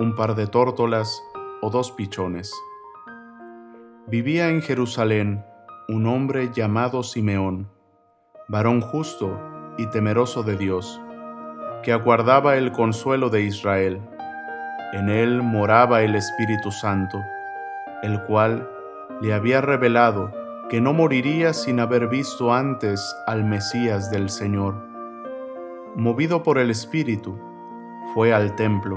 un par de tórtolas o dos pichones. Vivía en Jerusalén un hombre llamado Simeón, varón justo y temeroso de Dios, que aguardaba el consuelo de Israel. En él moraba el Espíritu Santo, el cual le había revelado que no moriría sin haber visto antes al Mesías del Señor. Movido por el Espíritu, fue al templo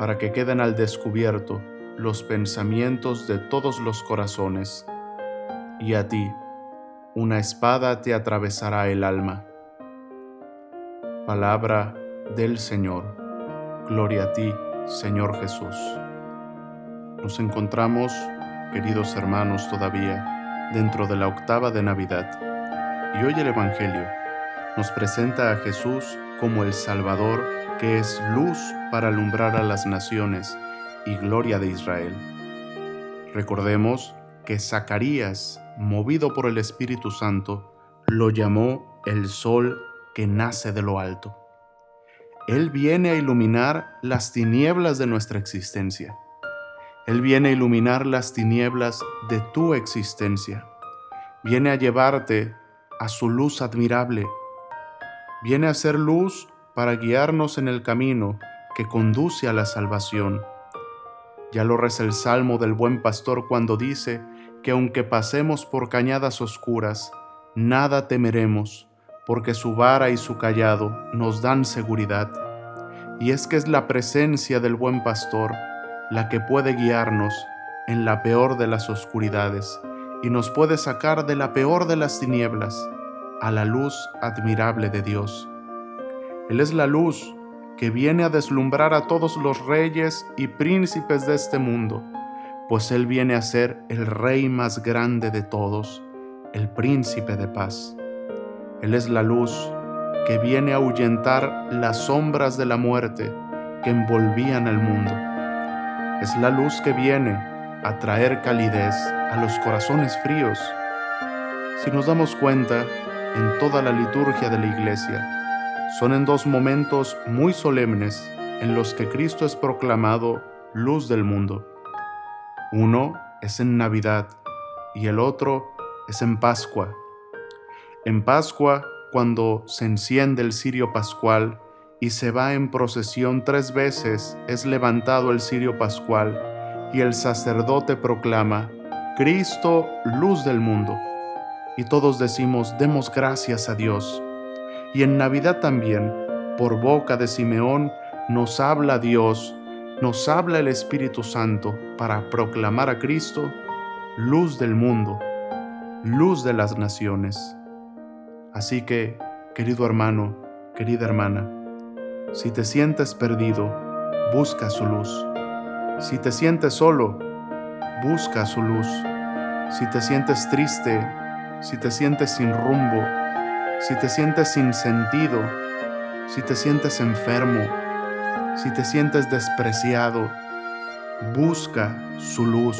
para que queden al descubierto los pensamientos de todos los corazones. Y a ti, una espada te atravesará el alma. Palabra del Señor. Gloria a ti, Señor Jesús. Nos encontramos, queridos hermanos, todavía dentro de la octava de Navidad. Y hoy el Evangelio nos presenta a Jesús como el Salvador que es luz para alumbrar a las naciones y gloria de Israel. Recordemos que Zacarías, movido por el Espíritu Santo, lo llamó el sol que nace de lo alto. Él viene a iluminar las tinieblas de nuestra existencia. Él viene a iluminar las tinieblas de tu existencia. Viene a llevarte a su luz admirable. Viene a ser luz para guiarnos en el camino que conduce a la salvación. Ya lo reza el Salmo del buen pastor cuando dice que aunque pasemos por cañadas oscuras, nada temeremos, porque su vara y su callado nos dan seguridad. Y es que es la presencia del buen pastor la que puede guiarnos en la peor de las oscuridades y nos puede sacar de la peor de las tinieblas a la luz admirable de Dios. Él es la luz que viene a deslumbrar a todos los reyes y príncipes de este mundo, pues Él viene a ser el rey más grande de todos, el príncipe de paz. Él es la luz que viene a ahuyentar las sombras de la muerte que envolvían al mundo. Es la luz que viene a traer calidez a los corazones fríos. Si nos damos cuenta, en toda la liturgia de la iglesia, son en dos momentos muy solemnes en los que Cristo es proclamado luz del mundo. Uno es en Navidad y el otro es en Pascua. En Pascua, cuando se enciende el cirio pascual y se va en procesión tres veces, es levantado el cirio pascual y el sacerdote proclama, Cristo, luz del mundo. Y todos decimos, demos gracias a Dios y en Navidad también, por boca de Simeón, nos habla Dios, nos habla el Espíritu Santo para proclamar a Cristo luz del mundo, luz de las naciones. Así que, querido hermano, querida hermana, si te sientes perdido, busca su luz. Si te sientes solo, busca su luz. Si te sientes triste, si te sientes sin rumbo, si te sientes sin sentido, si te sientes enfermo, si te sientes despreciado, busca su luz,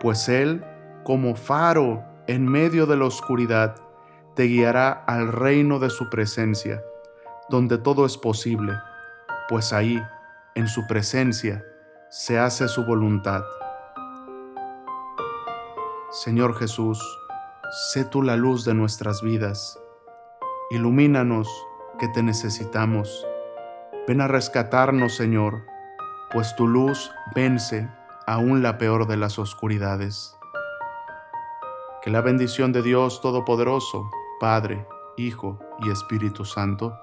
pues Él, como faro en medio de la oscuridad, te guiará al reino de su presencia, donde todo es posible, pues ahí, en su presencia, se hace su voluntad. Señor Jesús, sé tú la luz de nuestras vidas. Ilumínanos que te necesitamos. Ven a rescatarnos, Señor, pues tu luz vence aún la peor de las oscuridades. Que la bendición de Dios Todopoderoso, Padre, Hijo y Espíritu Santo,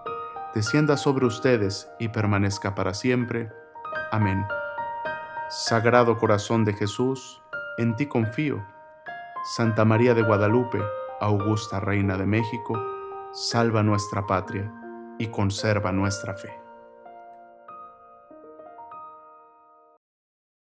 descienda sobre ustedes y permanezca para siempre. Amén. Sagrado Corazón de Jesús, en ti confío. Santa María de Guadalupe, Augusta Reina de México, salva nuestra patria y conserva nuestra fe.